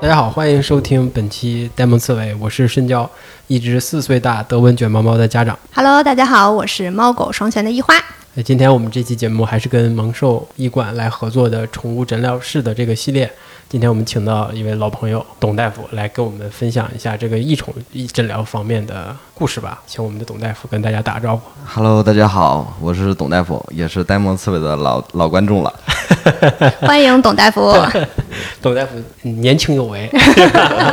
大家好，欢迎收听本期呆萌刺猬，我是深交，一只四岁大德文卷毛猫的家长。Hello，大家好，我是猫狗双全的一花。哎，今天我们这期节目还是跟萌兽医馆来合作的宠物诊疗室的这个系列。今天我们请到一位老朋友董大夫来跟我们分享一下这个异宠医诊疗方面的故事吧。请我们的董大夫跟大家打个招呼。Hello，大家好，我是董大夫，也是呆萌刺猬的老老观众了。欢迎董大夫。董大夫年轻有为，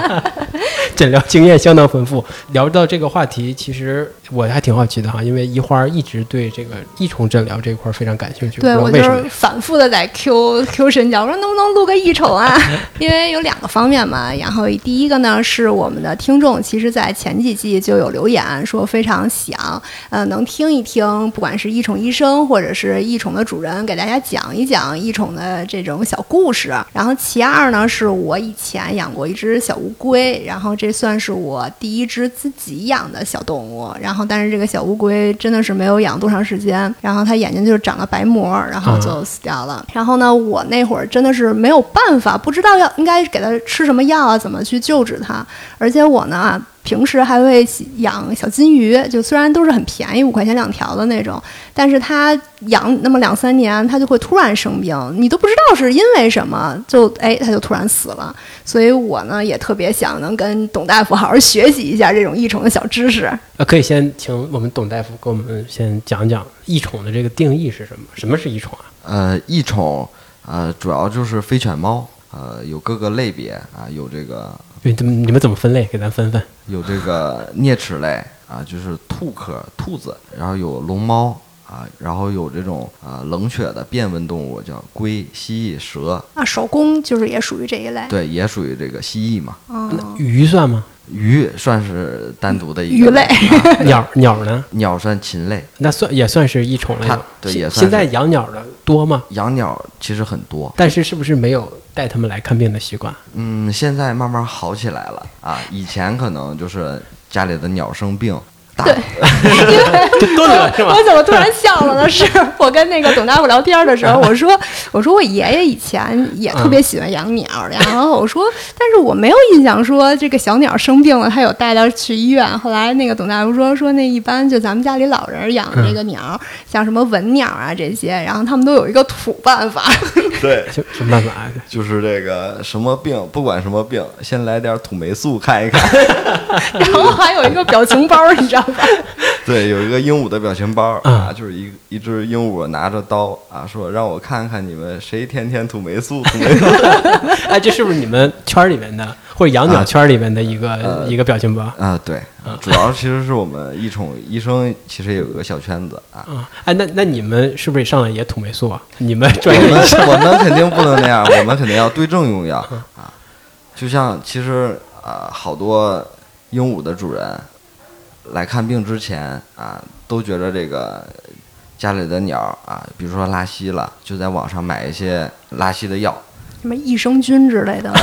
诊疗经验相当丰富。聊到这个话题，其实我还挺好奇的哈，因为一花一直对这个异虫诊疗这块非常感兴趣，对我就是。反复的在 Q Q 深交，我说能不能录个异宠啊？因为有两个方面嘛。然后第一个呢是我们的听众，其实在前几季就有留言说非常想呃能听一听，不管是异宠医生或者是异宠的主人给大家讲一讲异宠的这种小故事。然后其二呢是我以前养过一只小乌龟，然后这算是我第一只自己养的小动物。然后但是这个小乌龟真的是没有养多长时间，然后它眼睛就长了白膜，然后就死掉了。然后呢，我那会儿真的是没有办法，不知道要应该给它吃什么药啊，怎么去救治它。而且我呢，平时还会养小金鱼，就虽然都是很便宜，五块钱两条的那种，但是它养那么两三年，它就会突然生病，你都不知道是因为什么，就哎，它就突然死了。所以我呢也特别想能跟董大夫好好学习一下这种异宠的小知识。呃，可以先请我们董大夫给我们先讲讲异宠的这个定义是什么？什么是异宠啊？呃，异宠，呃，主要就是飞犬猫，呃，有各个类别啊，有这个对，你们你们怎么分类？给咱分分。有这个啮齿类啊，就是兔科兔子，然后有龙猫啊，然后有这种啊冷血的变温动物，叫龟、蜥蜴、蛇，啊，手工就是也属于这一类。对，也属于这个蜥蜴嘛。哦，鱼算吗？鱼算是单独的一个鱼类啊 鸟鸟呢？鸟算禽类，那算也算是一宠类它。现对也算现在养鸟的多吗？养鸟其实很多。但是是不是没有带他们来看病的习惯？嗯，现在慢慢好起来了啊。以前可能就是家里的鸟生病，大 就炖了是吗我？怎么突然笑了呢？是我跟那个董大夫聊天的时候，我说我说我爷爷以前也特别喜欢养鸟，然后我说，但是我没有印象说这个小鸟生病了，他有带它去医院。后来那个董大夫说说那一般就咱们家里老人养的这个鸟，像什么文鸟啊这些，然后他们都有一个土办法，对，什什么办法啊？就是这个什么病，不管什么病，先来点土霉素看一看。然后还有一个表情包，你知道吧？对，有一个鹦鹉的表情包嗯啊，就是一一只鹦鹉拿着刀啊，说让我看看你们谁天天吐霉素，土霉素。哎，这是不是你们圈里面的，或者养鸟圈里面的一个、呃一个表情包？啊，对，主要其实是我们一宠医生其实也有一个小圈子啊。啊，哎，那那你们是不是上来也吐霉素啊？你们我专业 我们肯定不能那样，我们肯定要对症用药啊。就像其实啊，好多鹦鹉的主人来看病之前啊，都觉得这个家里的鸟啊，比如说拉稀了，就在网上买一些拉稀的药。什么益生菌之类的，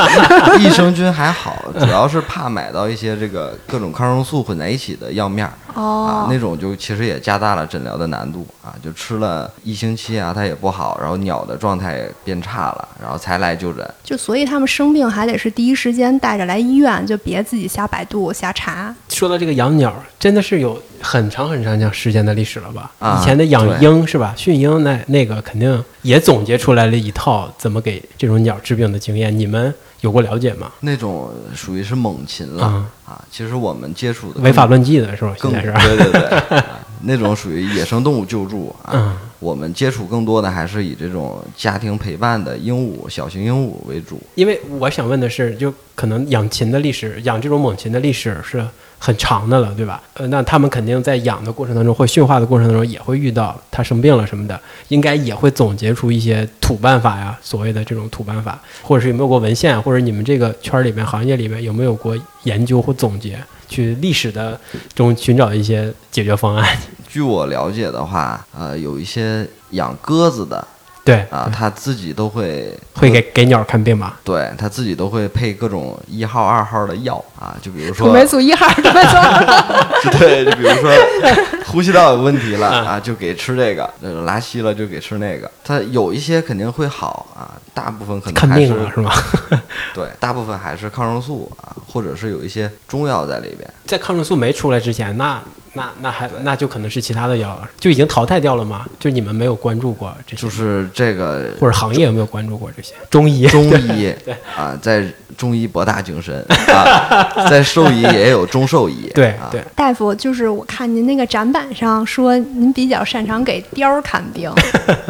益生菌还好，主要是怕买到一些这个各种抗生素混在一起的药面儿。啊哦，，那种就其实也加大了诊疗的难度啊，就吃了一星期啊，它也不好，然后鸟的状态也变差了，然后才来就诊。就所以他们生病还得是第一时间带着来医院，就别自己瞎百度瞎查。说到这个养鸟，真的是有很长很长时间的历史了吧？啊以前的养鹰是吧？驯鹰那那个肯定也总结出来了一套怎么给这种鸟治病的经验，你们有过了解吗？那种属于是猛禽了啊啊，其实我们接触的违法乱纪的是吧？现更在是对对对、啊那种属于野生动物救助啊。嗯我们接触更多的还是以这种家庭陪伴的鹦鹉、小型鹦鹉为主。因为我想问的是，就可能养禽的历史，养这种猛禽的历史是很长的了，对吧？呃，那他们肯定在养的过程当中，或驯化的过程当中，也会遇到它生病了什么的，应该也会总结出一些土办法呀，所谓的这种土办法，或者是有没有过文献，或者你们这个圈里面、行业里面有没有过研究或总结，去历史的中寻找一些解决方案？据我了解的话，呃，有一些养鸽子的对啊，他自己都会会给给鸟看病吧？对他自己都会配各种一号、二号的药啊，就比如土说霉素一号，土霉素二号，对，就比如说 呼吸道有问题了啊啊，就给吃这个；呃拉稀了就给吃那个。它有一些肯定会好啊，大部分可能看还是病了是吗？对，大部分还是抗生素啊，或者是有一些中药在里边。在抗生素没出来之前，那那那还那就可能是其他的药了，就已经淘汰掉了吗？就你们没有关注过这些，就是这个或者行业有没有关注过这些中医？中医啊，在中医博大精深啊，在兽医也有中兽医。啊对啊，大夫，就是我看您那个展板上说您比较擅长给貂儿看病，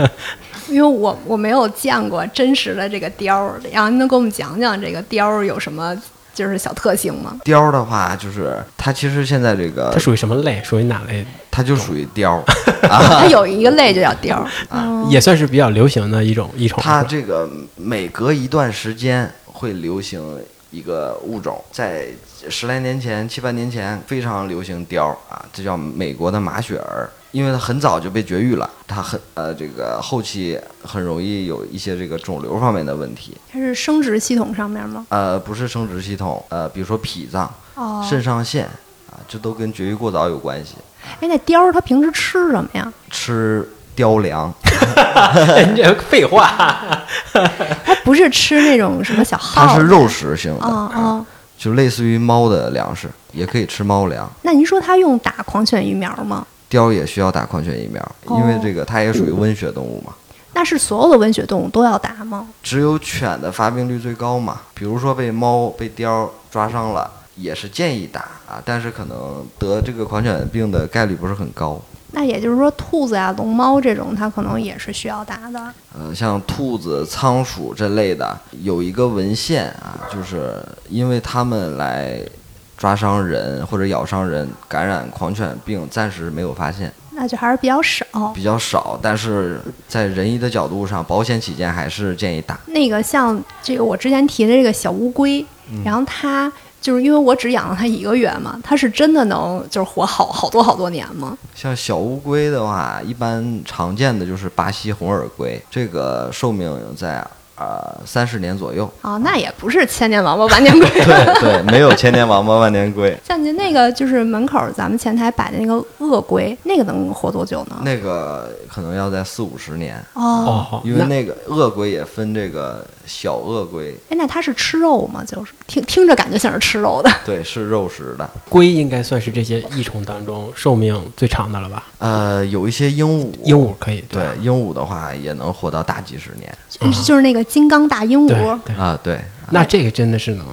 因为我我没有见过真实的这个貂儿，然后您能给我们讲讲这个貂儿有什么就是小特性吗？貂儿的话，就是它其实现在这个它属于什么类？属于哪类？它就属于貂儿 啊，它有一个类就叫貂儿，哦也算是比较流行的一种一种。它这个每隔一段时间会流行一个物种，在十来年前、七八年前非常流行貂儿啊，这叫美国的马雪儿，因为它很早就被绝育了，它很呃这个后期很容易有一些这个肿瘤方面的问题，它是生殖系统上面吗？呃不是生殖系统，呃比如说脾脏、哦，肾上腺啊，这都跟绝育过早有关系。哎，那貂儿它平时吃什么呀？吃貂粮，你 这废话，它不是吃那种什么小耗子？它是肉食性的，哦哦，就类似于猫的粮食，也可以吃猫粮。那您说它用打狂犬疫苗吗？貂也需要打狂犬疫苗，哦因为这个它也属于温血动物嘛。那是所有的温血动物都要打吗？只有犬的发病率最高嘛，比如说被猫被貂抓伤了，也是建议打啊，但是可能得这个狂犬病的概率不是很高。那也就是说，兔子呀、龙猫这种，它可能也是需要打的。呃，像兔子、仓鼠这类的，有一个文献啊，就是因为它们来抓伤人或者咬伤人，感染狂犬病暂时没有发现，那就还是比较少。比较少。但是在仁医的角度上，保险起见，还是建议打。那个像这个我之前提的这个小乌龟，嗯然后它就是因为我只养了它一个月嘛，它是真的能就是活好好多好多年吗？像小乌龟的话，一般常见的就是巴西红耳龟，这个寿命在呃三十年左右。哦，那也不是千年王八万年龟。对对，没有千年王八万年龟，像您那个就是门口咱们前台摆的那个鳄龟，那个能活多久呢？那个可能要在四五十年，哦，因为那个鳄龟也分这个小鳄龟，哎，那它是吃肉吗？就是听听着感觉像是吃肉的。对，是肉食的。龟应该算是这些益虫当中寿命最长的了吧？呃，有一些鹦鹉，鹦鹉可以，对吧鹦鹉的话也能活到大几十年就是那个金刚大鹦鹉。对，啊，对那这个真的是能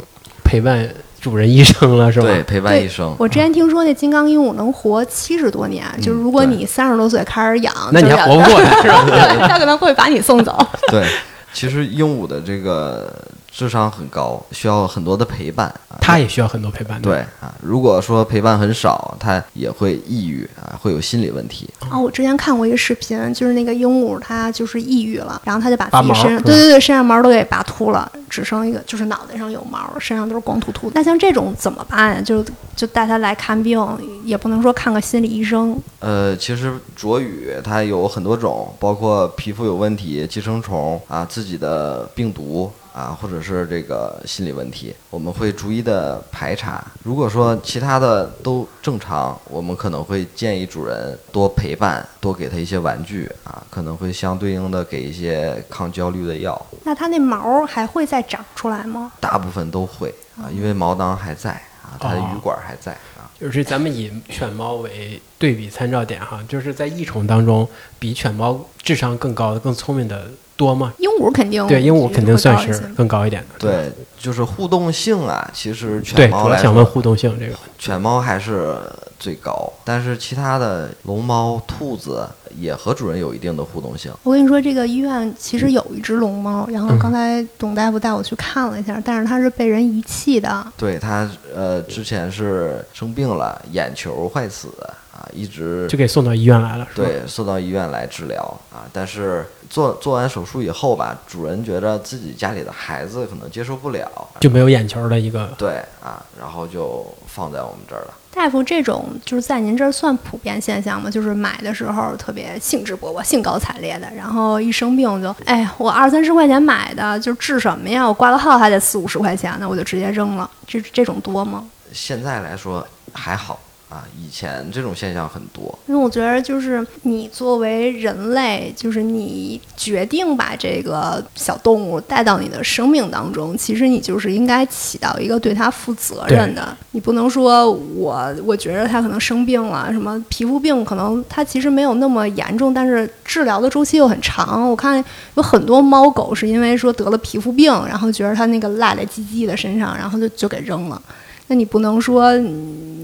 陪伴主人一生了，是吧？对，陪伴一生。我之前听说那金刚鹦鹉能活七十多年，就是如果你三十多岁开始养，那你还活不过它是吧？对，它可能会把你送走。对，其实鹦鹉的这个智商很高，需要很多的陪伴。啊它也需要很多陪伴。对啊，如果说陪伴很少，它也会抑郁啊，会有心理问题。啊，我之前看过一个视频，就是那个鹦鹉它就是抑郁了，然后它就把自己身上，对对对，身上毛都给拔秃了，只剩一个就是脑袋上有毛，身上都是光秃秃。那像这种怎么办呀？就就带它来看病，也不能说看个心理医生。呃，其实啄羽它有很多种，包括皮肤有问题、寄生虫啊、自己的病毒啊，或者是这个心理问题，我们会逐一的排查。如果说其他的都正常，我们可能会建议主人多陪伴，多给他一些玩具啊，可能会相对应的给一些抗焦虑的药，那它那毛还会再长出来吗？大部分都会啊，因为毛囊还在啊，它的哦羽管还在啊。就是咱们以犬猫为对比参照点哈，就是在异宠当中，比犬猫智商更高的、更聪明的多吗？鹦鹉肯定对，鹦鹉肯定算是更高一点的。对，就是互动性啊，其实对，犬猫来主要想问，互动性这个。犬猫还是最高，但是其他的龙猫、兔子也和主人有一定的互动性。我跟你说，这个医院其实有一只龙猫，然后刚才董大夫带我去看了一下，但是它是被人遗弃的。对它，呃，之前是生病了，眼球坏死啊，一直就给送到医院来了，是吧？对送到医院来治疗啊。但是做做完手术以后吧，主人觉得自己家里的孩子可能接受不了，就没有眼球的一个。对啊，然后就放在我们这儿了。大夫，这种就是在您这儿算普遍现象吗？就是买的时候特别兴致勃勃、兴高采烈的，然后一生病就，哎，我二三十块钱买的，就治什么呀？我挂个号还得四五十块钱呢，我就直接扔了。这这种多吗？现在来说还好啊。以前这种现象很多，因为我觉得，就是你作为人类，就是你决定把这个小动物带到你的生命当中，其实你就是应该起到一个对它负责任的。你不能说我我觉得它可能生病了，什么皮肤病，可能它其实没有那么严重，但是治疗的周期又很长。我看有很多猫狗是因为说得了皮肤病，然后觉得它那个赖赖唧唧的身上，然后就就给扔了。那你不能说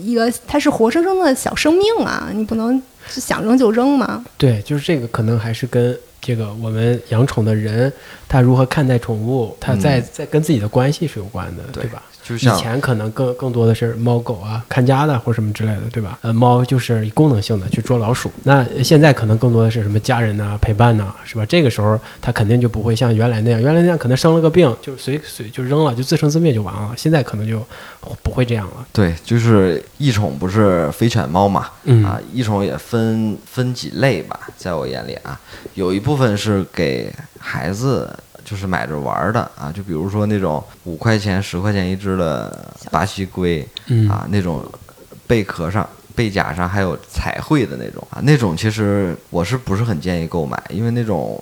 一个它是活生生的小生命啊，你不能想扔就扔嘛？对，就是这个可能还是跟这个我们养宠的人他如何看待宠物，他在在跟自己的关系是有关的，对吧？就像以前可能更更多的是猫狗啊看家的或什么之类的，对吧？呃，猫就是以功能性的去捉老鼠，那现在可能更多的是什么家人呐、陪伴呐，是吧？这个时候它肯定就不会像原来那样，原来那样可能生了个病就随随就扔了，就自生自灭就完了。现在可能就不会这样了。对，就是异宠不是飞犬猫嘛？嗯啊，异宠也分分几类吧，在我眼里啊，有一部分是给孩子。就是买着玩儿的啊，就比如说那种五块钱、十块钱一只的巴西龟，嗯啊，那种贝壳上、背甲上还有彩绘的那种啊，那种其实我是不是很建议购买？因为那种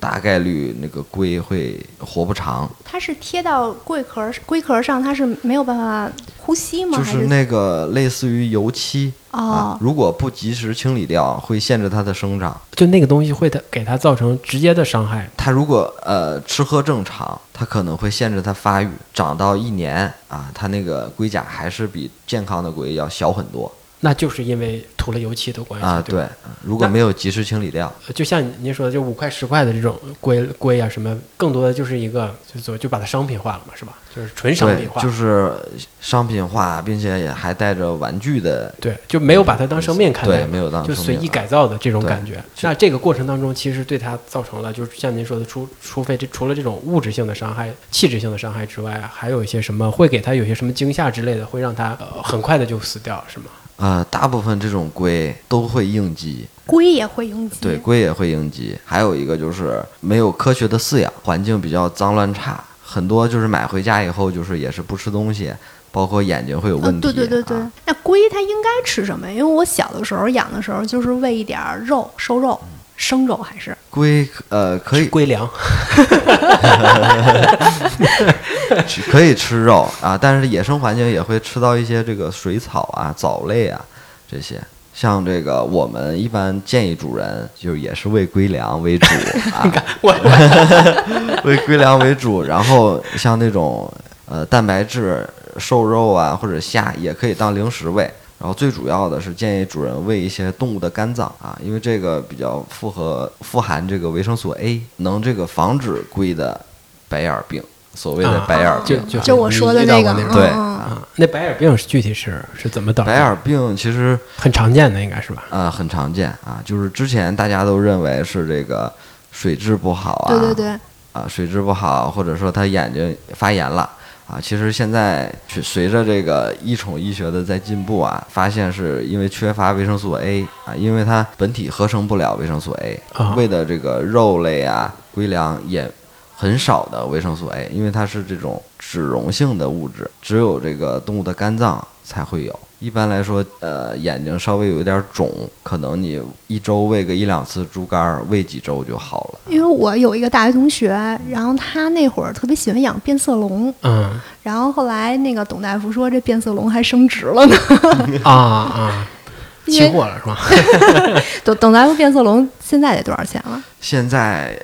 大概率那个龟会活不长，它是贴到龟壳龟壳上，它是没有办法呼吸吗？就是那个类似于油漆啊哦，，如果不及时清理掉，会限制它的生长。就那个东西会它给它造成直接的伤害。它如果呃吃喝正常，它可能会限制它发育，长到一年啊，它那个龟甲还是比健康的龟要小很多那就是因为涂了油漆的关系啊。对，如果没有及时清理掉，就像您说的，就五块十块的这种龟龟啊什么，更多的就是一个就就就把它商品化了嘛，是吧？就是纯商品，化，就是商品化，并且也还带着玩具的，对，就没有把它当生命看待对，没有当就随意改造的这种感觉。那这个过程当中，其实对它造成了，就是像您说的，除除非这除了这种物质性的伤害、气质性的伤害之外，还有一些什么会给它有些什么惊吓之类的，会让它呃很快的就死掉，是吗？呃，大部分这种龟都会应激，龟也会应激。对，龟也会应激。还有一个就是没有科学的饲养，环境比较脏乱差，很多就是买回家以后就是也是不吃东西，包括眼睛会有呃问题。对对对对啊，那龟它应该吃什么呀？因为我小的时候养的时候，就是喂一点儿肉，瘦肉、生肉还是龟呃可以龟粮，吃 可以吃肉啊，但是野生环境也会吃到一些这个水草啊、藻类啊这些。像这个，我们一般建议主人就是也是喂龟粮为主啊，喂龟粮为主，然后像那种呃蛋白质、瘦肉啊或者虾也可以当零食喂。然后最主要的是建议主人喂一些动物的肝脏啊，因为这个比较符合富含这个维生素 A，能这个防止龟的白眼病，所谓的啊白眼病。就就就我说的那个对啊，那白眼病是具体是是怎么导致的？白眼病其实很常见的，应该是吧？啊、很常见啊，就是之前大家都认为是这个水质不好啊，对对对，啊，水质不好，或者说他眼睛发炎了啊。其实现在随随着这个医宠医学的在进步啊，发现是因为缺乏维生素 A 啊，因为它本体合成不了维生素 A，、啊喂的这个肉类啊、龟粮也很少的维生素 A，因为它是这种脂溶性的物质，只有这个动物的肝脏才会有。一般来说，呃，眼睛稍微有一点肿，可能你一周喂个一两次猪肝儿，喂几周就好了。因为我有一个大学同学，然后他那会儿特别喜欢养变色龙，嗯然后后来那个董大夫说这变色龙还升值了呢。啊啊，期货了是吧？董董大夫变色龙现在得多少钱了？现在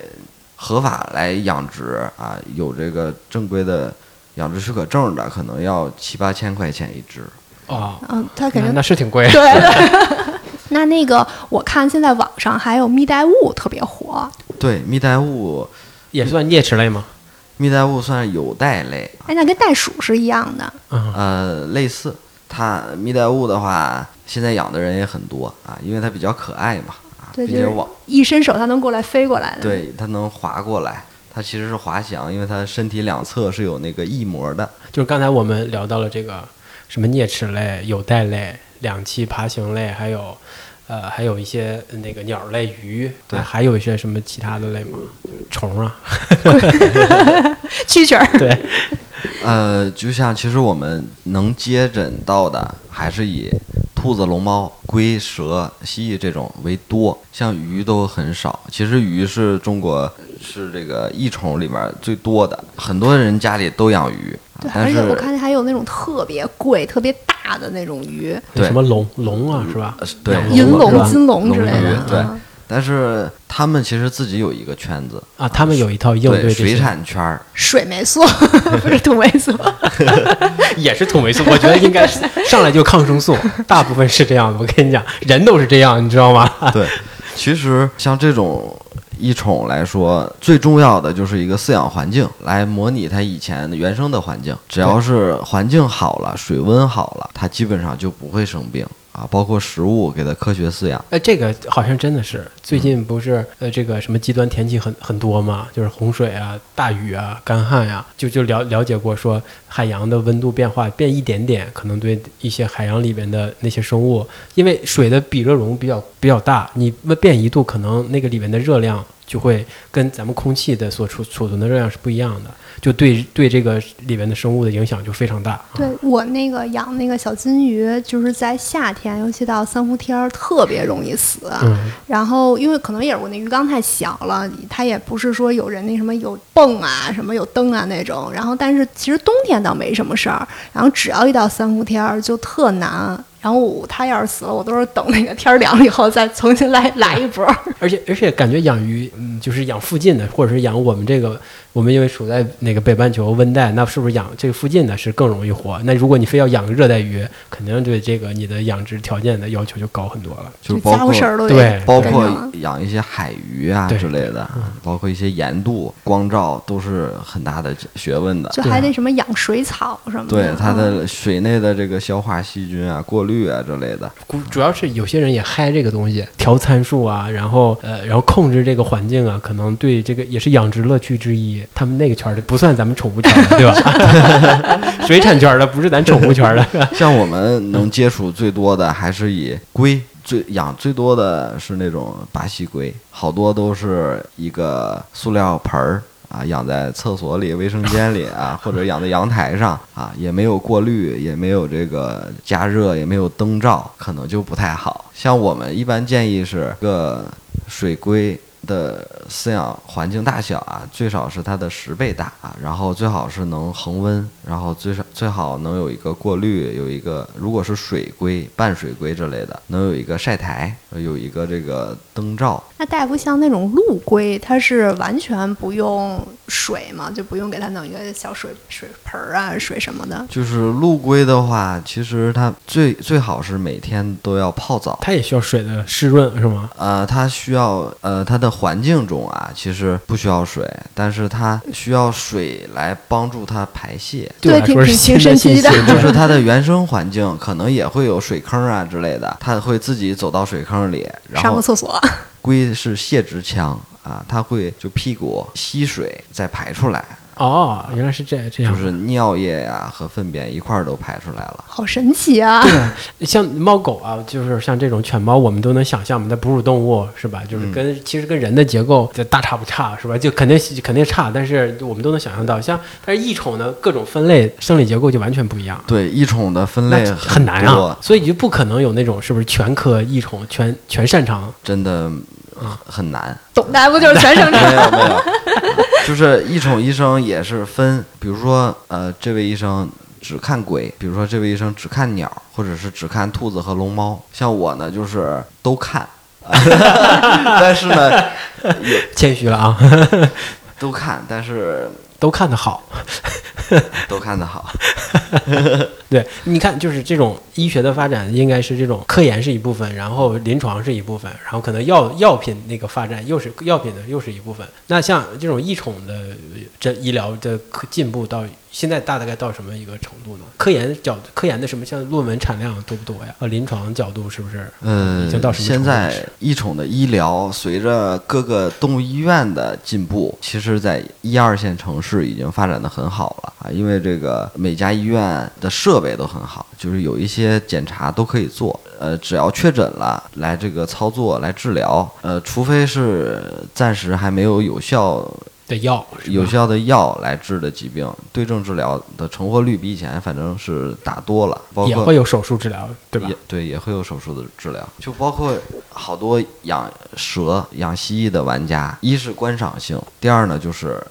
合法来养殖啊，有这个正规的养殖许可证的，可能要七八千块钱一只。哦，嗯，他肯定那那是挺贵。对对。那那个我看现在网上还有蜜袋鼯特别火，对，蜜袋鼯，也算啮齿类吗？蜜袋鼯算是有袋类，哎，那跟袋鼠是一样的。嗯呃，类似。它蜜袋鼯的话，现在养的人也很多啊，因为它比较可爱嘛，啊，对，就是往一伸手它能过来飞过来的。，对它能滑过来。它其实是滑翔，因为它身体两侧是有那个翼膜的。就是刚才我们聊到了这个什么啮齿类、有袋类、两栖爬行类，还有呃还有一些那个鸟类、鱼，对还有一些什么其他的类吗？虫啊 蛐蛐儿。对，呃，就像其实我们能接诊到的，还是以兔子、龙猫、龟、蛇、蜥蜴这种为多，像鱼都很少。其实鱼是中国是这个益虫里面最多的，很多人家里都养鱼，对，而且我看见还有那种特别贵、特别大的那种鱼，对。什么龙龙啊，是吧？对银龙、金龙之类的。对嗯。但是他们其实自己有一个圈子，啊，他们有一套应对水产圈儿，水霉素 不是土霉素，也是土霉素，我觉得应该是 上来就抗生素，大部分是这样的。我跟你讲，人都是这样，你知道吗？对，其实像这种异宠来说，最重要的就是一个饲养环境，来模拟它以前原生的环境。只要是环境好了，水温好了，它基本上就不会生病啊。包括食物给它科学饲养，哎，这个好像真的是最近不是呃这个什么极端天气很很多嘛，就是洪水啊、大雨啊、干旱呀、就就了了解过说海洋的温度变化变一点点，可能对一些海洋里边的那些生物，因为水的比热容比较比较大，你变一度，可能那个里面的热量就会跟咱们空气的所储储存的热量是不一样的，就对对这个里面的生物的影响就非常大。对我那个养那个小金鱼，就是在夏天，尤其到三伏天儿，特别容易死。嗯，然后因为可能也是我那鱼缸太小了，它也不是说有人那什么有泵啊、什么有灯啊那种。然后但是其实冬天倒没什么事儿，然后只要一到三伏天儿就特难。然后我它要是死了，我都是等那个天凉了以后再重新来来一波。而且而且感觉养鱼，嗯，就是养附近的，或者是养我们这个，我们因为处在那个北半球温带，那是不是养这个附近的是更容易活？那如果你非要养热带鱼，肯定对这个你的养殖条件的要求就高很多了。就是包括家务事儿都得对包括养一些海鱼啊之类的，包括一些盐度、光照都是很大的学问的。就还得什么养水草什么的。对它嗯的水内的这个消化细菌啊、过滤啊之类的，主主要是有些人也嗨这个东西，调参数啊，然后呃，然后控制这个环境啊，可能对这个也是养殖乐趣之一。他们那个圈儿的不算咱们宠物圈儿的，对吧？水产圈儿的不是咱宠物圈儿的。像我们能接触最多的还是以龟最养最多的是那种巴西龟，好多都是一个塑料盆儿啊，养在厕所里、卫生间里啊，或者养在阳台上啊，也没有过滤，也没有这个加热，也没有灯罩，可能就不太好。像我们一般建议是个水龟。的饲养环境大小啊，最少是它的十倍大啊，然后最好是能恒温，然后最少最好能有一个过滤，有一个如果是水龟、半水龟之类的，能有一个晒台，有一个这个灯罩。那大夫像那种陆龟，它是完全不用水嘛，就不用给它弄一个小水水盆儿啊、水什么的。就是陆龟的话，其实它最最好是每天都要泡澡。它也需要水的湿润，是吗？呃，它需要呃，它的环境中啊，其实不需要水，但是它需要水来帮助它排泄。对挺挺挺神奇的。就是它的原生环境可能也会有水坑啊之类的，它会自己走到水坑里，然后上个厕所，龟是泄殖腔啊，它会就屁股吸水再排出来，哦，原来是这这样。就是尿液呀、和粪便一块儿都排出来了。好神奇啊！像猫狗啊，就是像这种犬猫，我们都能想象嘛，它哺乳动物是吧？就是嗯跟、其实跟人的结构就大差不差是吧？就肯定肯定差，但是我们都能想象到，像但是异宠呢，各种分类生理结构就完全不一样。对，异宠的分类很难多啊，所以就不可能有那种是不是全科异宠全全擅长真的啊很难。董大夫就是全省没有没有，就是一宠医生也是分，比如说呃，这位医生只看鬼，比如说这位医生只看鸟，或者是只看兔子和龙猫。像我呢，就是都看，但是呢，也谦虚了啊，都看，但是都看得好。都看得好。对，你看，就是这种医学的发展，应该是这种科研是一部分，然后临床是一部分，然后可能药药品那个发展又是药品的又是一部分。那像这种异宠的这医疗的进步到现在大大概到什么一个程度呢？科研角科研的什么像论文产量多不多呀？呃，临床角度是不是？嗯已经到，什么现在一宠的医疗随着各个动物医院的进步，其实在一二线城市已经发展的很好了啊，因为这个每家医院的设备都很好，就是有一些检查都可以做。呃，只要确诊了，来这个操作来治疗。呃，除非是暂时还没有有效的药，有效的药来治的疾病，对症治疗的成活率比以前反正是大多了，包括也会有手术治疗，对吧也？对，也会有手术的治疗，就包括好多养蛇、养蜥蜴的玩家，一是观赏性，第二呢就是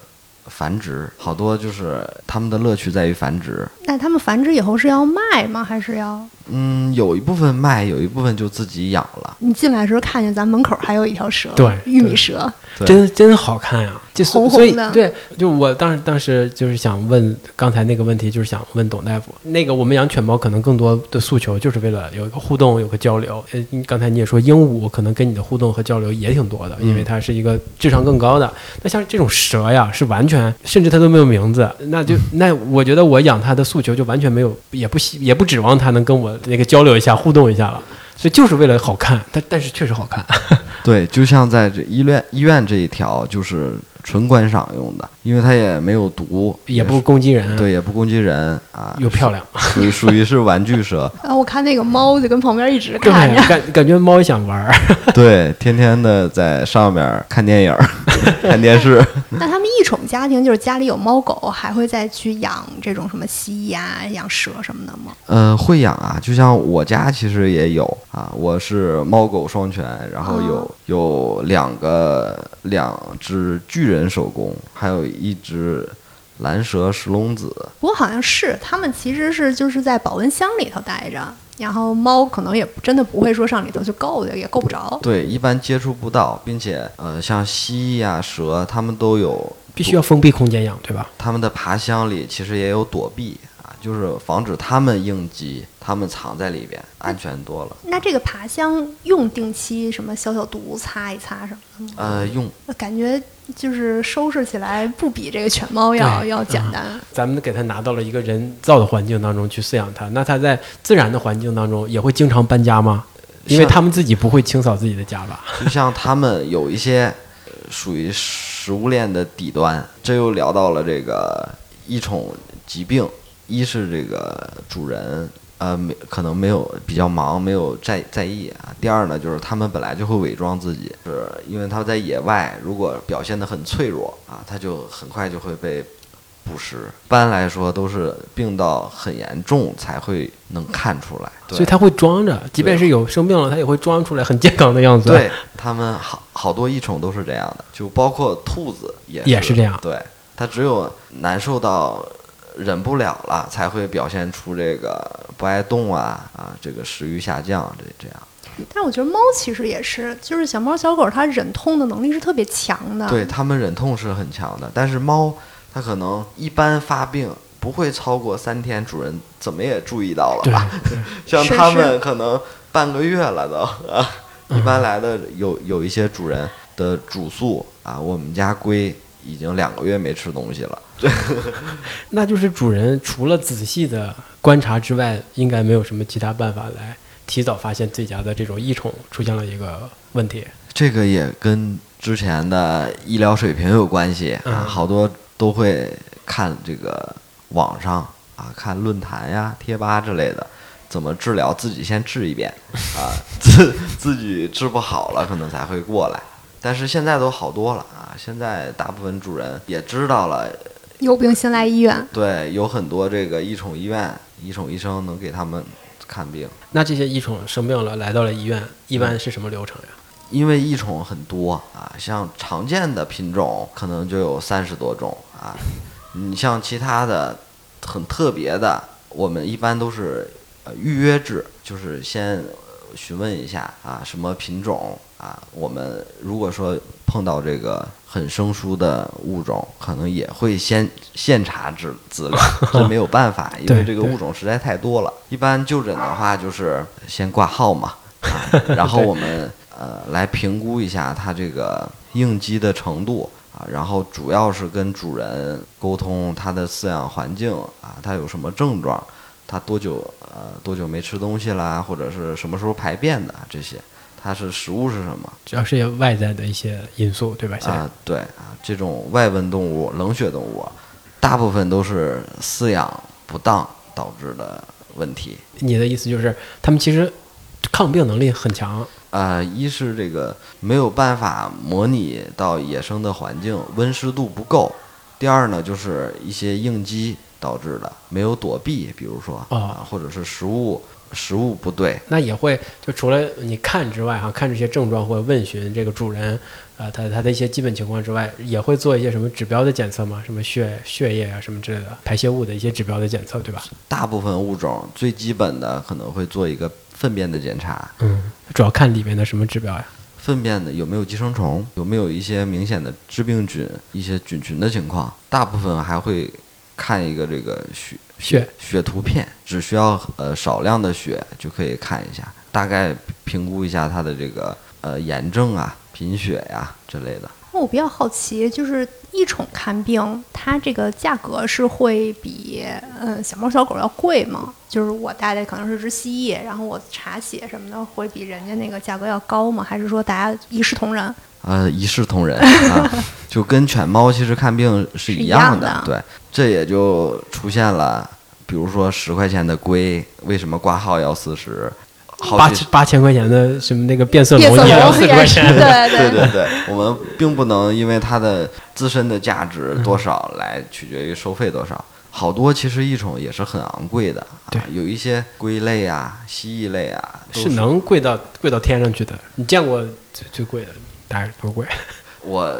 繁殖，好多就是他们的乐趣在于繁殖。那他们繁殖以后是要卖吗？还是要嗯，有一部分卖，有一部分就自己养了。你进来的时候看见咱门口还有一条蛇，对玉米蛇，对真真好看呀！就所红所以红的对，就我当时当时就是想问刚才那个问题，就是想问董大夫，那个我们养犬猫可能更多的诉求就是为了有一个互动，有个交流。呃，刚才你也说鹦鹉可能跟你的互动和交流也挺多的，因为它是一个智商更高的。那像这种蛇呀，是完全甚至它都没有名字，那就那我觉得我养它的诉求就完全没有，也不希也不指望它能跟我那个交流一下、互动一下了。所以就是为了好看，但但是确实好看。对，就像在这医院医院这一条，就是纯观赏用的，因为它也没有毒，也不攻击人，对，也不攻击人啊，又漂亮。属于属于是玩具蛇，啊我看那个猫就跟旁边一直，看着，感感觉猫也想玩儿。对，天天的在上面看电影、看电视。那他们异宠家庭就是家里有猫狗，还会再去养这种什么蜥蜴啊、养蛇什么的吗？呃，会养啊，就像我家其实也有啊，我是猫狗双全，然后有、哦有两个两只巨人手工，还有一只蓝蛇石龙子。不过好像是他们其实是就是在保温箱里头待着，然后猫可能也真的不会说上里头去够的，也够不着。对，一般接触不到，并且呃，像蜥蜴啊、蛇，它们都有必须要封闭空间养，对吧？它们的爬箱里其实也有躲避啊，就是防止它们应激，它们藏在里边，安全多了。那这个爬箱用定期什么消消毒、擦一擦什么的吗？呃，用感觉就是收拾起来不比这个犬猫要要简单。咱们给它拿到了一个人造的环境当中去饲养它，那它在自然的环境当中也会经常搬家吗？因为像它们自己不会清扫自己的家吧？就像他们有一些呃属于食物链的底端，这又聊到了这个异宠疾病，一是这个主人呃没可能没有比较忙，没有在在意啊。第二呢，就是他们本来就会伪装自己，是因为他们在野外如果表现得很脆弱啊，他就很快就会被。捕食，一般来说都是病到很严重才会能看出来，所以他会装着，即便是有生病了，他也会装出来很健康的样子。对他们好好多异宠都是这样的，就包括兔子也也是这样对，它只有难受到忍不了了，才会表现出这个不爱动啊啊，这个食欲下降这这样。但是我觉得猫其实也是，就是小猫小狗它忍痛的能力是特别强的。对，它们忍痛是很强的，但是猫它可能一般发病不会超过三天，主人怎么也注意到了吧？像是他们可能半个月了都啊，一般来的有有一些主人的主诉啊，我们家龟已经两个月没吃东西了。那就是主人除了仔细的观察之外，应该没有什么其他办法来提早发现自己家的这种异宠出现了一个问题。这个也跟之前的医疗水平有关系啊，嗯好多都会看这个网上啊，看论坛呀、贴吧之类的，怎么治疗，自己先治一遍啊，自自己治不好了，可能才会过来。但是现在都好多了啊，现在大部分主人也知道了，有病先来医院。对，有很多这个异宠医院、异宠医生能给他们看病。那这些异宠生病了，来到了医院，一般是什么流程呀？因为异宠很多啊，像常见的品种可能就有三十多种啊。你像其他的很特别的，我们一般都是呃预约制，就是先询问一下啊什么品种啊。我们如果说碰到这个很生疏的物种，可能也会先现查资资料，这没有办法，因为这个物种实在太多了。一般就诊的话，就是先挂号嘛，啊，然后我们呃来评估一下它这个应激的程度啊，然后主要是跟主人沟通它的饲养环境啊，它有什么症状，它多久呃多久没吃东西啦，或者是什么时候排便的这些，它是食物是什么主要是些外在的一些因素，对吧？啊？对啊，这种外温动物、冷血动物，大部分都是饲养不当导致的问题。你的意思就是，它们其实抗病能力很强，呃，一是这个没有办法模拟到野生的环境，温湿度不够；第二呢，就是一些应激导致的，没有躲避，比如说啊啊，或者是食物食物不对，那也会就除了你看之外哈，看这些症状或者问询这个主人，呃，他他的一些基本情况之外，也会做一些什么指标的检测吗？什么血血液啊什么之类的排泄物的一些指标的检测，对吧？大部分物种最基本的可能会做一个粪便的检查，嗯，主要看里面的什么指标呀？粪便的有没有寄生虫，有没有一些明显的致病菌、一些菌群的情况。大部分还会看一个这个血血血图片，只需要呃少量的血就可以看一下，大概评估一下它的这个呃炎症啊、贫血呀、之类的。那我比较好奇，就是异宠看病，它这个价格是会比呃小猫小狗要贵吗？就是我带的可能是只蜥蜴，然后我查血什么的，会比人家那个价格要高吗？还是说大家一视同仁？呃，一视同仁啊，就跟犬猫其实看病是一样是一样的对，这也就出现了，比如说十块钱的龟，为什么挂号要四十？好八千八千块钱的什么那个变色变色龙也要四十块钱，对对对对，我们并不能因为它的自身的价值多少来取决于收费多少。好多其实异宠也是很昂贵的，对啊，有一些龟类啊、蜥蜴类啊，都是能贵到贵到天上去的。你见过最最贵的大概是多贵？我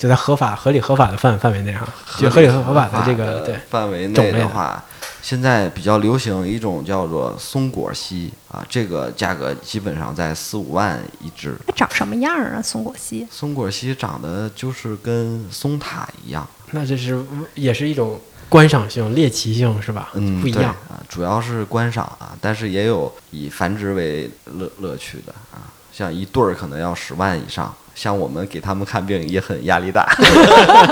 就在合法、合理、合法的范范围内啊，就合理合法的这个对范围内的的话，现在比较流行一种叫做松果蜥啊，这个价格基本上在四五万一只。它长什么样儿啊？松果蜥？松果蜥长得就是跟松塔一样，那这是也是一种观赏性、猎奇性是吧？嗯，对不一样。啊，主要是观赏啊，但是也有以繁殖为乐乐趣的啊，像一对儿可能要十万以上，像我们给他们看病也很压力大。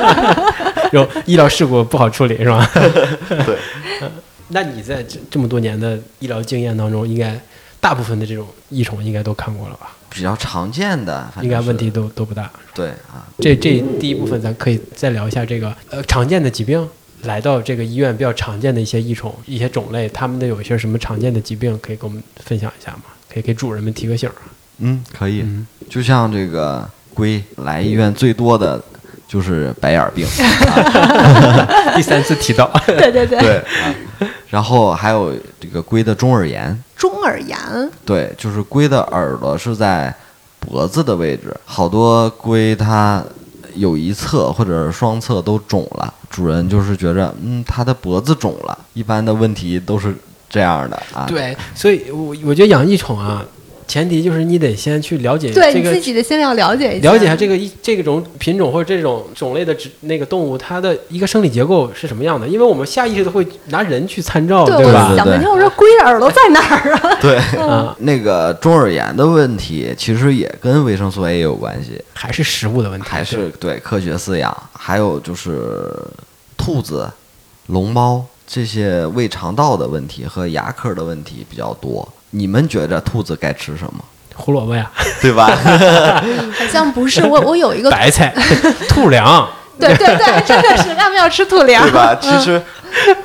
有医疗事故不好处理是吧？对。那你在这这么多年的医疗经验当中，应该大部分的这种异宠应该都看过了吧？比较常见的，应该问题都都不大。对啊，这这第一部分咱可以再聊一下这个呃常见的疾病，来到这个医院比较常见的一些异宠、一些种类，他们的有一些什么常见的疾病，可以跟我们分享一下吗？可以给主人们提个醒儿。嗯，可以。嗯，就像这个龟来医院最多的就是白眼儿病，第三次提到，对 对对，对啊，然后还有这个龟的中耳炎，中耳炎。对，就是龟的耳朵是在脖子的位置，好多龟它有一侧或者是双侧都肿了，主人就是觉着，嗯，它的脖子肿了，一般的问题都是这样的啊。对，所以我我觉得养异宠啊，前提就是你得先去了解对你这个自己的先要了解一下，了解一下这个一这个种品种或者这种种类的植那个动物，它的一个生理结构是什么样的？因为我们下意识的会拿人去参照，对，吧我？想半天，我说龟的耳朵在哪儿啊？对，啊，那个中耳炎的问题其实也跟维生素 A 有关系。还是食物的问题，还是对科学饲养，还有就是兔子、龙猫这些胃肠道的问题和牙科的问题比较多。你们觉着兔子该吃什么？胡萝卜呀、对吧？好像不是，我我有一个，白菜、兔粮，对对对，真的是他们要吃兔粮，对吧？其实，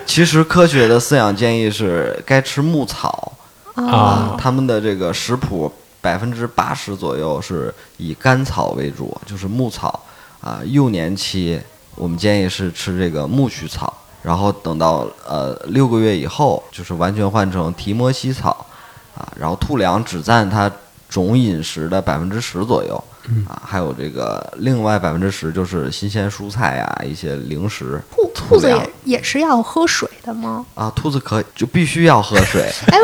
其实科学的饲养建议是该吃牧草啊他们的这个食谱百分之八十左右是以干草为主，就是牧草啊。幼年期我们建议是吃这个苜蓿草，然后等到呃六个月以后，就是完全换成提摩西草啊。然后兔粮只占它总饮食的百分之十左右。啊，还有这个另外百分之十就是新鲜蔬菜呀、一些零食。兔兔子也也是要喝水的吗？啊，兔子可就必须要喝水。哎，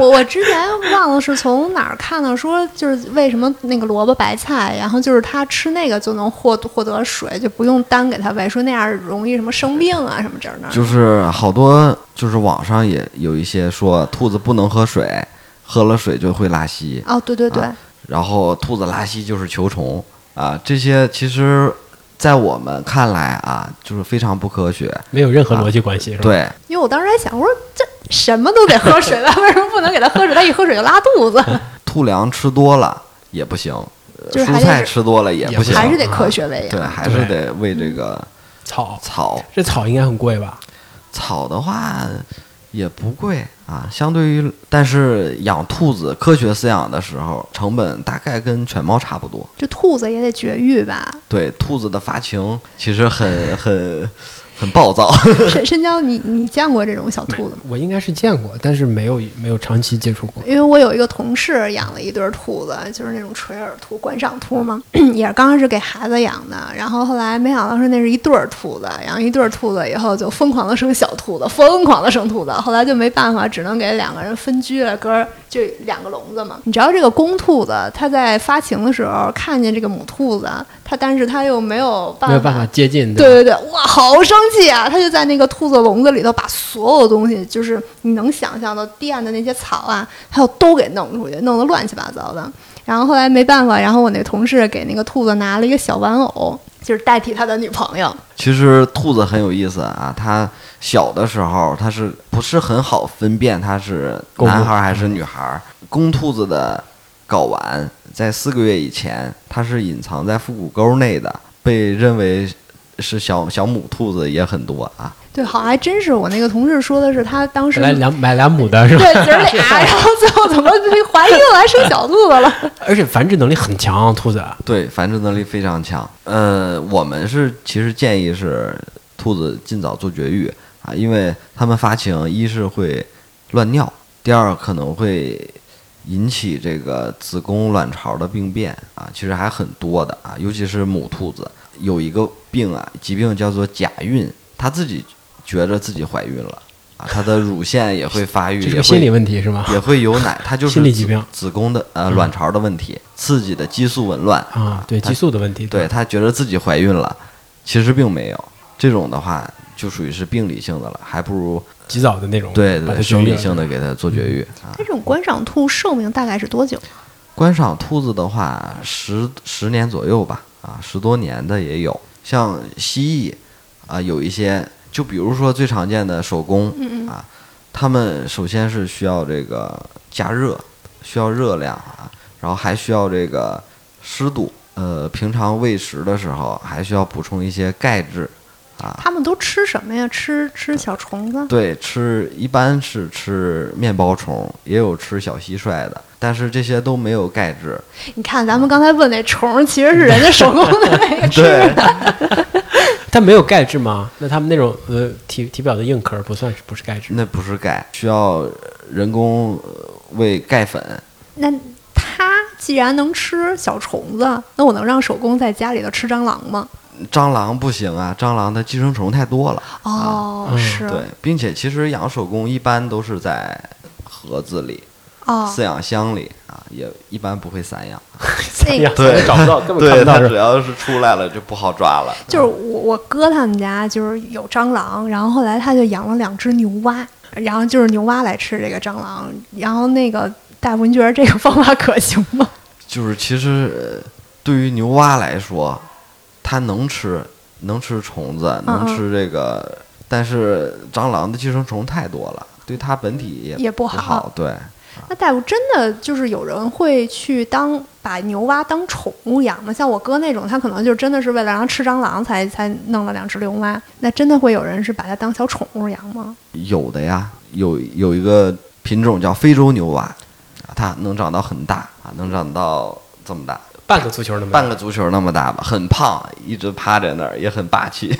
我我之前忘了是从哪儿看到，说就是为什么那个萝卜白菜，然后就是它吃那个就能获获得水，就不用单给它喂，说那样容易什么生病啊什么这儿那儿。就是好多，就是网上也有一些说兔子不能喝水，喝了水就会拉稀，哦，对对对，啊然后兔子拉稀就是球虫啊，这些其实，在我们看来啊，就是非常不科学。没有任何逻辑关系，是吧？对，因为我当时还想，我说这什么都得喝水吧，为什么不能给它喝水？它一喝水就拉肚子，兔粮吃多了也不行，呃就是蔬菜吃多了也也不行，还是得科学喂养对，还是得喂这个草，草。这草应该很贵吧？草的话，也不贵啊，相对于，但是养兔子科学饲养的时候，成本大概跟犬猫差不多。这兔子也得绝育吧？对，兔子的发情其实很很很暴躁。深深交，你你见过这种小兔子吗？我应该是见过，但是没有没有长期接触过。因为我有一个同事养了一对儿兔子，就是那种垂耳兔、观赏兔嘛，也是刚开始给孩子养的，然后后来没想到是那是一对儿兔子，养一对儿兔子以后就疯狂的生小兔子，疯狂的生兔子，后来就没办法，只能给两个人分居了，搁就两个笼子嘛。你知道这个公兔子，它在发情的时候看见这个母兔子，它但是他又没有办法没有办法接近，对对对，哇，好生气啊！他就在那个兔子笼子里头把所有东西，就是你能想象的垫的那些草啊，还有都给弄出去，弄得乱七八糟的。然后后来没办法，然后我那同事给那个兔子拿了一个小玩偶，就是代替他的女朋友。其实兔子很有意思啊，它小的时候它是不是很好分辨它是公兔男孩儿还是女孩儿？公兔子的睾丸在四个月以前，它是隐藏在腹股沟内的，被认为是小小母兔子也很多啊。对，好像还真是我那个同事说的是他当时来两买俩母的是吧？对姐儿俩，然后最后怎么怀孕了，还生小兔子了？而且繁殖能力很强，兔子。对，繁殖能力非常强。呃，我们是其实建议是兔子尽早做绝育啊，因为它们发情，一是会乱尿，第二可能会引起这个子宫卵巢的病变啊，其实还很多的啊，尤其是母兔子有一个病啊，疾病叫做假孕，她自己觉着自己怀孕了啊，她的乳腺也会发育，这是个心理问题是吗？也会有奶，它就是子心理疾病子宫的呃卵巢的问题，刺激的激素紊乱啊，对激素的问题。对她觉得自己怀孕了，其实并没有。这种的话就属于是病理性的了，还不如及早的那种，对对生理性的给它做绝育啊。这种观赏兔寿命大概是多久？观赏兔子的话，十十年左右吧，啊，十多年的也有。像蜥蜴啊，有一些，就比如说最常见的手工嗯嗯啊，它们首先是需要这个加热，需要热量啊，然后还需要这个湿度。呃，平常喂食的时候还需要补充一些钙质啊。他们都吃什么呀？吃吃小虫子？对，吃一般是吃面包虫，也有吃小蟋蟀的，但是这些都没有钙质。你看，咱们刚才问那虫，其实是人家手工的 那个吃对的。它没有钙质吗？那他们那种呃体体表的硬壳不算是不是钙质？那不是钙，需要人工呃喂钙粉。那它既然能吃小虫子，那我能让手工在家里头吃蟑螂吗？蟑螂不行啊，蟑螂的寄生虫太多了。哦，嗯是，对，并且其实养手工一般都是在盒子里、哦，饲养箱里啊，也一般不会散养。那个对找不到，根本看对，不到。它只要是出来了就不好抓了。就是我我哥他们家就是有蟑螂，然后后来他就养了两只牛蛙，然后就是牛蛙来吃这个蟑螂，然后那个大夫，您觉得这个方法可行吗？就是其实呃对于牛蛙来说，它能吃能吃虫子，能嗯吃这个，但是蟑螂的寄生虫太多了，对它本体也也不不好对，那大夫真的就是有人会去当把牛蛙当宠物养吗？像我哥那种，他可能就真的是为了让它吃蟑螂才才弄了两只牛蛙。那真的会有人是把它当小宠物养吗？有的呀，有有一个品种叫非洲牛蛙，啊，它能长到很大啊，能长到这么大，半个足球那么大半个足球那么大吧，很胖，一直趴在那儿，也很霸气。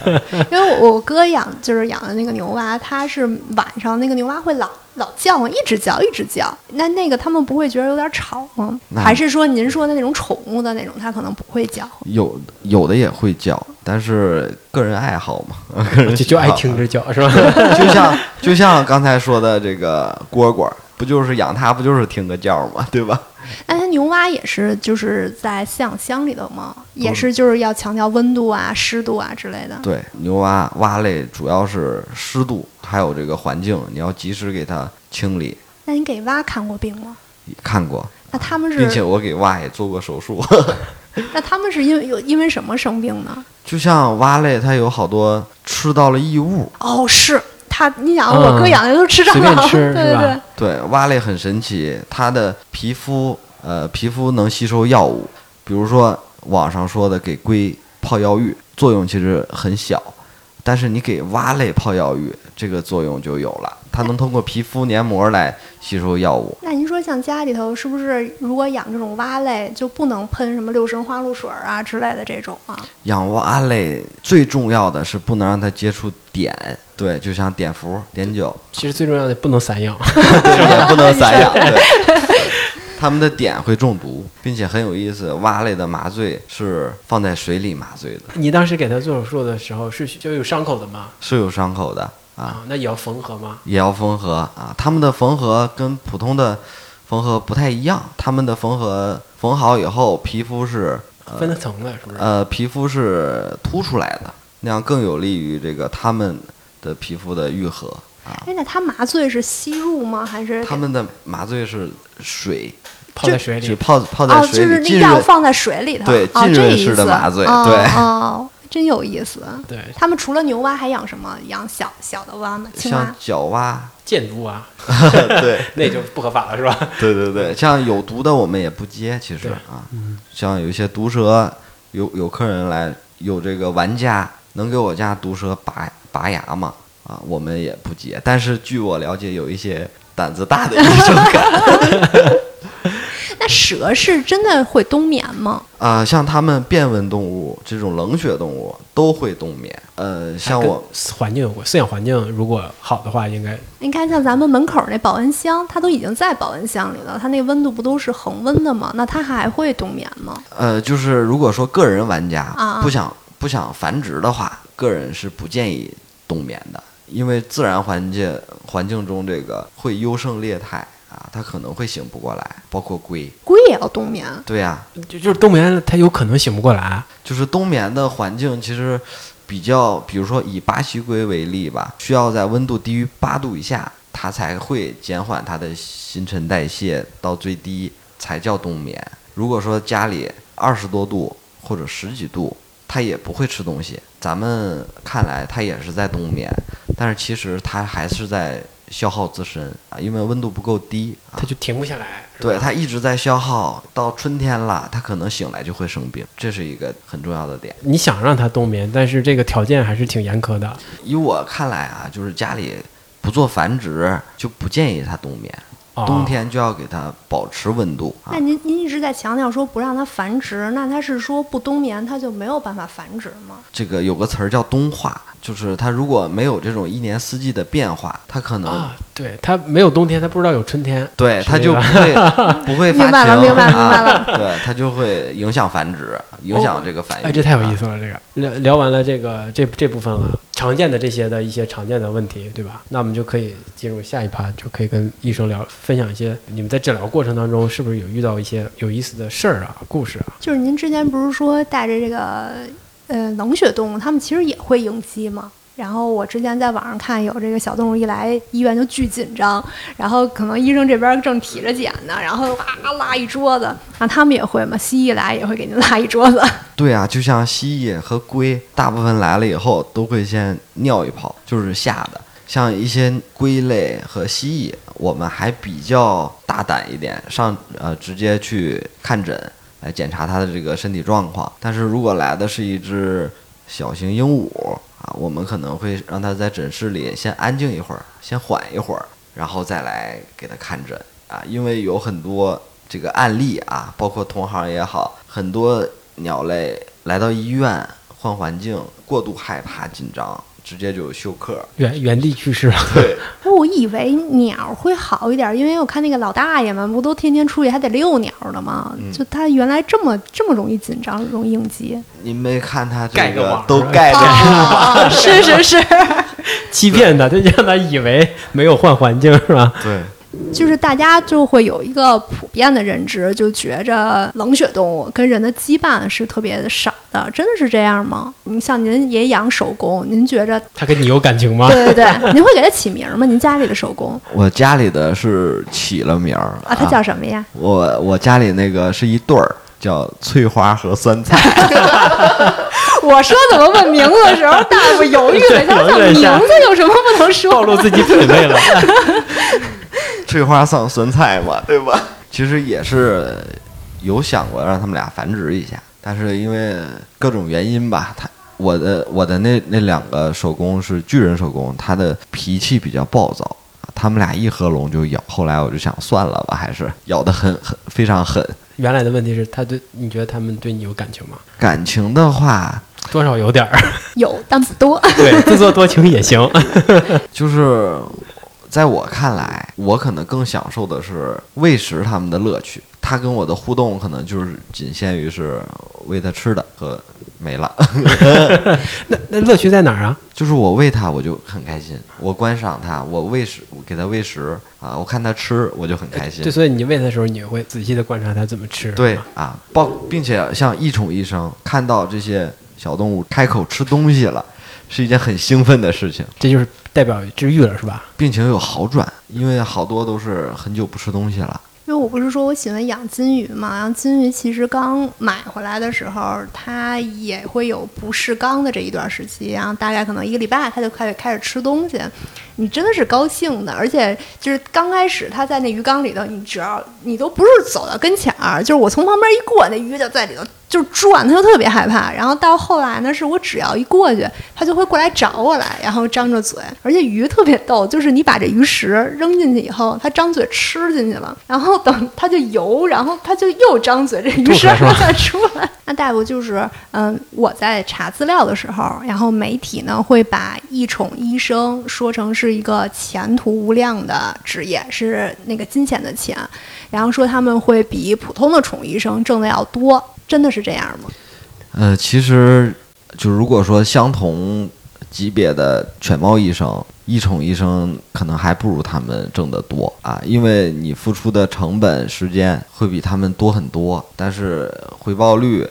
因为我我哥养就是养的那个牛蛙，它是晚上那个牛蛙会老老叫唤，一直叫一直叫。那那个他们不会觉得有点吵吗？还是说您说的那种宠物的那种，它可能不会叫？有有的也会叫，但是个人爱好嘛，个人就就爱听着叫是吧？就像就像刚才说的这个蝈蝈，不就是养它不就是听个叫吗，对吧？那它牛蛙也是就是在饲养箱里头吗？也是就是要强调温度啊、湿度啊之类的。对，牛蛙蛙类主要是湿度，还有这个环境，你要及时给它清理。那你给蛙看过病吗？看过，那他们是并且我给蛙也做过手术。那他们是因为有因为什么生病呢？就像蛙类，它有好多吃到了异物。哦，是它，你想嗯我哥养的都吃蟑螂，吃 是吧对对对。对，蛙类很神奇，它的皮肤呃皮肤能吸收药物，比如说网上说的给龟泡药浴，作用其实很小，但是你给蛙类泡药浴，这个作用就有了，它能通过皮肤黏膜来吸收药物。那您说像家里头是不是如果养这种蛙类就不能喷什么六神花露水啊之类的这种啊？养蛙类最重要的是不能让它接触碘，对，就像碘伏、碘酒，其实最重要的不能散养。对，也不能散养。对，它们的碘会中毒，并且很有意思，蛙类的麻醉是放在水里麻醉的，你当时给他做手术的时候是就有伤口的吗？是有伤口的啊，啊，那也要缝合吗？也要缝合啊。他们的缝合跟普通的缝合不太一样，他们的缝合缝好以后，皮肤是分了层的，是不是？呃皮肤是凸出来的，那样更有利于这个他们的皮肤的愈合啊。哎，那它麻醉是吸入吗？还是他们的麻醉是水，泡在水里，只泡泡在哦，水里，就是那药放在水里头，对哦、浸润式的麻醉哦对哦，真有意思。对，他们除了牛蛙还养什么？养小小的蛙吗？青像蛙？角蛙，箭毒蛙，对 那就不合法了，是吧？对对对，像有毒的我们也不接，其实对啊，像有一些毒蛇，有有客人来，有这个玩家能给我家毒蛇拔拔牙吗？啊，我们也不接。但是据我了解，有一些胆子大的医生敢。那蛇是真的会冬眠吗？啊、像它们变温动物这种冷血动物都会冬眠。呃，像我环境有关，饲养环境如果好的话，应该你看，像咱们门口那保温箱，它都已经在保温箱里了，它那个温度不都是恒温的吗？那它还会冬眠吗？呃，就是如果说个人玩家啊不想不想繁殖的话，个人是不建议冬眠的，因为自然环境环境中这个会优胜劣汰啊，它可能会醒不过来，包括龟。龟也要冬眠？对呀、就就是冬眠，它有可能醒不过来。就是冬眠的环境其实比较，比如说以巴西龟为例吧，需要在温度低于八度以下，它才会减缓它的新陈代谢到最低，才叫冬眠。如果说家里二十多度或者十几度，它也不会吃东西。咱们看来它也是在冬眠，但是其实它还是在消耗自身啊，因为温度不够低啊它。就停不下来。对，它一直在消耗，到春天了，它可能醒来就会生病，这是一个很重要的点。你想让它冬眠，但是这个条件还是挺严苛的。以我看来啊，就是家里不做繁殖，就不建议它冬眠，哦冬天就要给它保持温度啊那。您您一直在强调说不让它繁殖，那它是说不冬眠它就没有办法繁殖吗？这个有个词儿叫冬化，就是它如果没有这种一年四季的变化，它可能、啊，对，它没有冬天，它不知道有春天。对它就不会不会发 明白了明白了明白啊了对，它就会影响繁殖，影响这个繁育。哎，这太有意啊思了。这个聊聊完了这个这这部分了，常见的这些的一些常见的问题，对吧？那我们就可以进入下一趴，就可以跟医生聊，分享一些你们在诊疗过程当中是不是有遇到一些有意思的事儿啊、故事啊？就是您之前不是说带着这个呃冷血动物，它们其实也会应激吗？然后我之前在网上看有这个小动物一来医院就巨紧张，然后可能医生这边正体着检呢，然后哇拉一桌子，那他们也会吗？蜥蜴来也会给您拉一桌子。对啊，就像蜥蜴和龟，大部分来了以后都会先尿一泡，就是吓的。像一些龟类和蜥蜴，我们还比较大胆一点，上呃直接去看诊来检查它的这个身体状况。但是如果来的是一只小型鹦鹉啊，我们可能会让他在诊室里先安静一会儿，先缓一会儿，然后再来给他看诊。啊，因为有很多这个案例啊，包括同行也好，很多鸟类来到医院换环境，过度害怕紧张，直接就休克。原原地去世了。对，哎，我以为鸟会好一点，因为我看那个老大爷们不都天天出去还得遛鸟的吗？嗯就他原来这么这么容易紧张，容易应激。您没看他这盖个网都盖着 网，是是是，欺骗他，他就让他以为没有换环境是吧？对。就是大家就会有一个普遍的认知，就觉着冷血动物跟人的羁绊是特别的少的，真的是这样吗？你像您也养手工，您觉着他跟你有感情吗？对对对，您会给它起名吗？您家里的手工 我家里的是起了名儿啊，它叫什么呀？我我家里那个是一对儿，叫翠花和酸菜。我说怎么问名字的时候，大夫犹豫了，一下想名字有什么不能说暴说？露自己品味了。翠花上酸菜嘛，对吧？其实也是有想过让他们俩繁殖一下，但是因为各种原因吧，他我的我的那那两个手工是巨人手工，他的脾气比较暴躁，他们俩一合拢就咬。后来我就想算了吧，还是咬得很很非常狠。原来的问题是他对你觉得他们对你有感情吗？感情的话，多少有点儿，有但不多。对，自作多情也行。就是在我看来，我可能更享受的是喂食它们的乐趣。它跟我的互动可能就是仅限于是喂它吃的和没了。那那乐趣在哪儿啊？就是我喂它，我就很开心；我观赏它，我喂食，我给它喂食啊，我看它吃，我就很开心对，。所以你喂它的时候，你会仔细的观察它怎么吃。对啊，包并且像一宠一生，看到这些小动物开口吃东西了，是一件很兴奋的事情，这就是代表治愈了，是吧？病情有好转，因为好多都是很久不吃东西了。因为我不是说我喜欢养金鱼嘛，然后金鱼其实刚买回来的时候，它也会有不适缸的这一段时期，然后大概可能一个礼拜，它就开始开始吃东西，你真的是高兴的，而且就是刚开始他在那鱼缸里头，你只要你都不是走到跟前儿，就是我从旁边一过，那鱼就在里头就转，它就特别害怕。然后到后来呢，是我只要一过去，它就会过来找我来，然后张着嘴，而且鱼特别逗，就是你把这鱼食扔进去以后，它张嘴吃进去了，然后等它就游，然后它就又张嘴，这鱼食再出来。那大夫就是，嗯，我在查资料的时候，然后媒体呢会把一宠医生说成是一个前途无量的职业，是那个金钱的钱，然后说他们会比普通的宠物医生挣的要多，真的是这样吗？呃，其实就如果说相同级别的犬猫医生、益宠医生，可能还不如他们挣得多啊，因为你付出的成本、时间会比他们多很多，但是回报率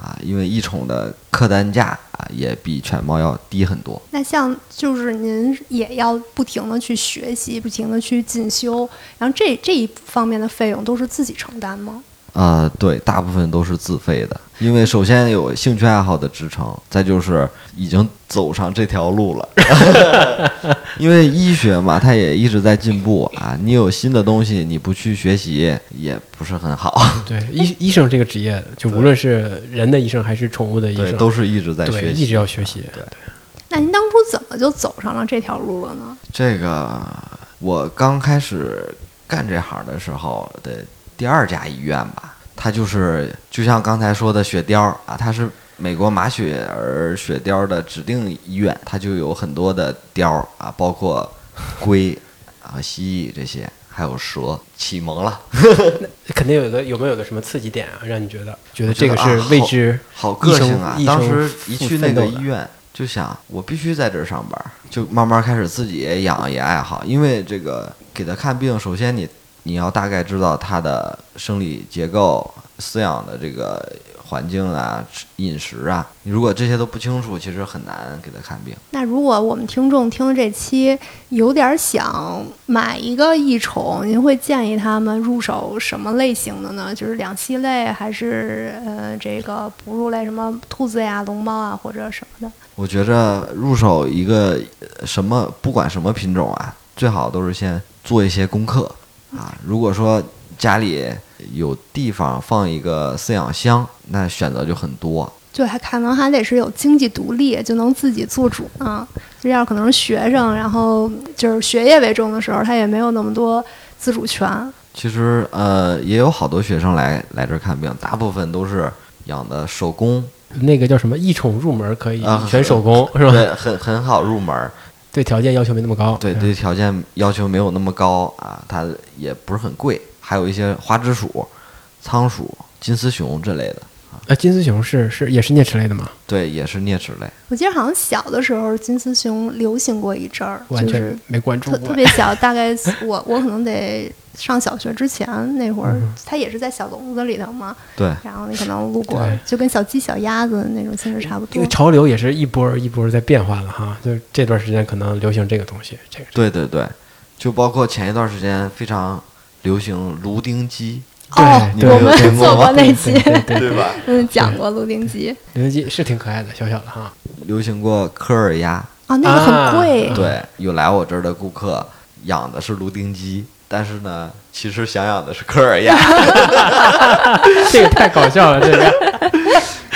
啊，因为益宠的客单价也比犬猫要低很多。那像就是您也要不停的去学习，不停的去进修，然后这这一方面的费用都是自己承担吗？啊、对，大部分都是自费的，因为首先有兴趣爱好的支撑，再就是已经走上这条路了。因为医学嘛，它也一直在进步啊，你有新的东西，你不去学习也不是很好。对，医医生这个职业，就无论是人的医生还是宠物的医对，生，都是一直在学习，一直要学习。对那您当初怎么就走上了这条路了呢？这个我刚开始干这行的时候的第二家医院吧，它就是就像刚才说的雪貂啊，它是美国马雪儿雪貂的指定医院，它就有很多的貂啊，包括龟啊、蜥蜴这些，还有蛇，启蒙了，肯定有个，有没有个什么刺激点啊，让你觉得 觉得这个是啊为之好个性啊当时一去那个医院，就想我必须在这儿上班，就慢慢开始自己也养也爱好。因为这个给他看病，首先你你要大概知道它的生理结构、饲养的这个环境啊、饮食啊，你如果这些都不清楚，其实很难给它看病。那如果我们听众听了这期，有点想买一个益宠，您会建议他们入手什么类型的呢？就是两栖类，还是呃这个哺乳类，什么兔子呀、龙猫啊，或者什么的？我觉着入手一个呃什么，不管什么品种啊，最好都是先做一些功课啊。如果说家里有地方放一个饲养箱，那选择就很多。就还可能还得是有经济独立，就能自己做主呢。这要可能是学生，然后就是学业为重的时候，他也没有那么多自主权。其实呃，也有好多学生来来这儿看病，大部分都是养的手工，那个叫什么一宠入门可以啊全手工是吧？对，很很好入门儿。对条件要求没那么高。对对，条件要求没有那么高啊，它也不是很贵，还有一些花枝鼠、仓鼠、金丝熊这类的，呃，金丝熊是是也是啮齿类的吗？对，也是啮齿类。我记得好像小的时候金丝熊流行过一阵儿，完全就是没关注特过。特别小，大概我我可能得上小学之前那会儿嗯，它也是在小笼子里头嘛，对，然后你可能路过，就跟小鸡、小鸭子那种性质差不多这个。潮流也是一波儿一波儿在变化了哈，就是这段时间可能流行这个东西，这个对对对，就包括前一段时间非常流行芦丁鸡，哦，对我们做过那期，对吧？嗯，讲过鹿鼎记。零零鸡是挺可爱的，小小的哈。流行过科尔鸭，啊，那个很贵，啊对，有来我这儿的顾客养的是芦丁鸡，但是呢，其实想养的是科尔鸭。这个太搞笑了，这个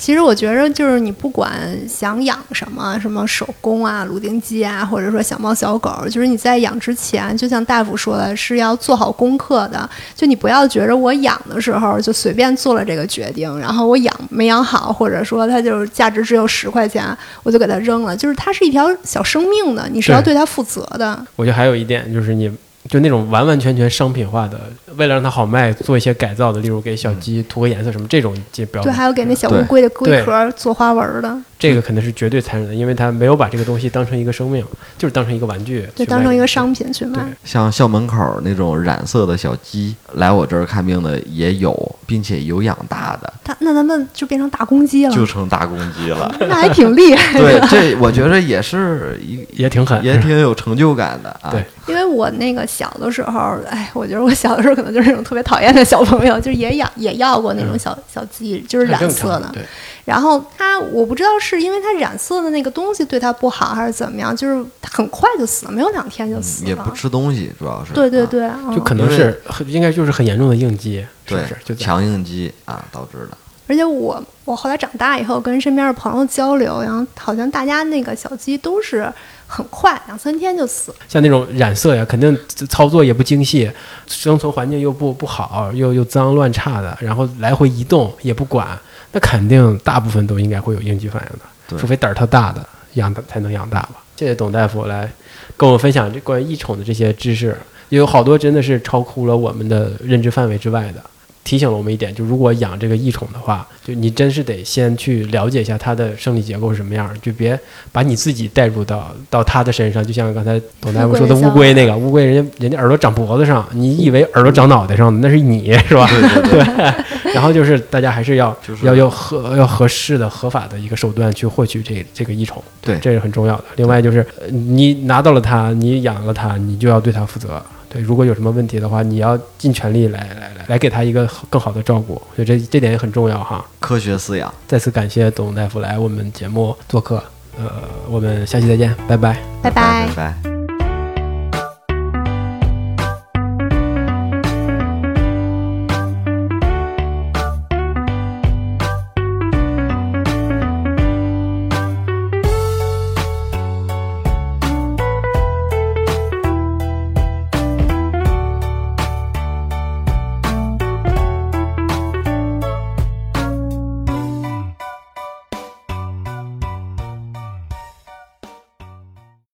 其其实我觉着就是你不管想养什么，什么手工啊、鲁丁鸡啊，或者说小猫小狗，就是你在养之前，就像大夫说的，是要做好功课的。就你不要觉着我养的时候就随便做了这个决定，然后我养没养好，或者说它就是价值只有十块钱，我就给它扔了。就是它是一条小生命的，你是要对对它负责的。我觉得还有一点就是你。就那种完完全全商品化的，为了让它好卖，做一些改造的，例如给小鸡涂个颜色什么，这种就不要对，还有给那小乌龟的龟壳做花纹的，这个肯定是绝对残忍的，因为它没有把这个东西当成一个生命，就是当成一个玩具，对，当成一个商品去卖。像校门口那种染色的小鸡，来我这儿看病的也有，并且有养大的，它那咱们就变成大公鸡了，就成大公鸡了。那还挺厉害的。对，这我觉得也是一也挺狠，也挺有成就感的啊。对因为我那个小的时候，哎，我觉得我小的时候可能就是那种特别讨厌的小朋友，就是也养也要过那种小、小鸡，就是染色的。对，然后它，我不知道是因为它染色的那个东西对它不好，还是怎么样，就是它很快就死了，没有两天就死了。也不吃东西，主要是啊对对对，嗯就可能是应该就是很严重的应激，是对不是？就强应激啊导致的。而且我我后来长大以后跟身边的朋友交流，然后好像大家那个小鸡都是很快两三天就死了。像那种染色呀，肯定操作也不精细，生存环境又不不好，又又脏乱差的，然后来回移动也不管，那肯定大部分都应该会有应激反应的，除非胆儿特大的养的才能养大吧。谢谢董大夫来跟我们分享这关于异宠的这些知识，也有好多真的是超乎了我们的认知范围之外的。提醒了我们一点，就如果养这个异宠的话，就你真是得先去了解一下它的生理结构是什么样儿，就别把你自己带入到到它的身上。就像刚才董大夫说的乌龟那个乌龟，人家人家耳朵长脖子上，你以为耳朵长脑袋上的，那是你是吧？对对对，然后就是大家还是要就是要有合要合适的合法的一个手段去获取这这个异宠，对这是很重要的。另外就是呃你拿到了它，你养了它，你就要对它负责。对，如果有什么问题的话，你要尽全力来来来来给他一个更好的照顾，所以这这点也很重要哈。科学饲养。再次感谢董大夫来我们节目做客，呃，我们下期再见，拜拜。拜拜拜。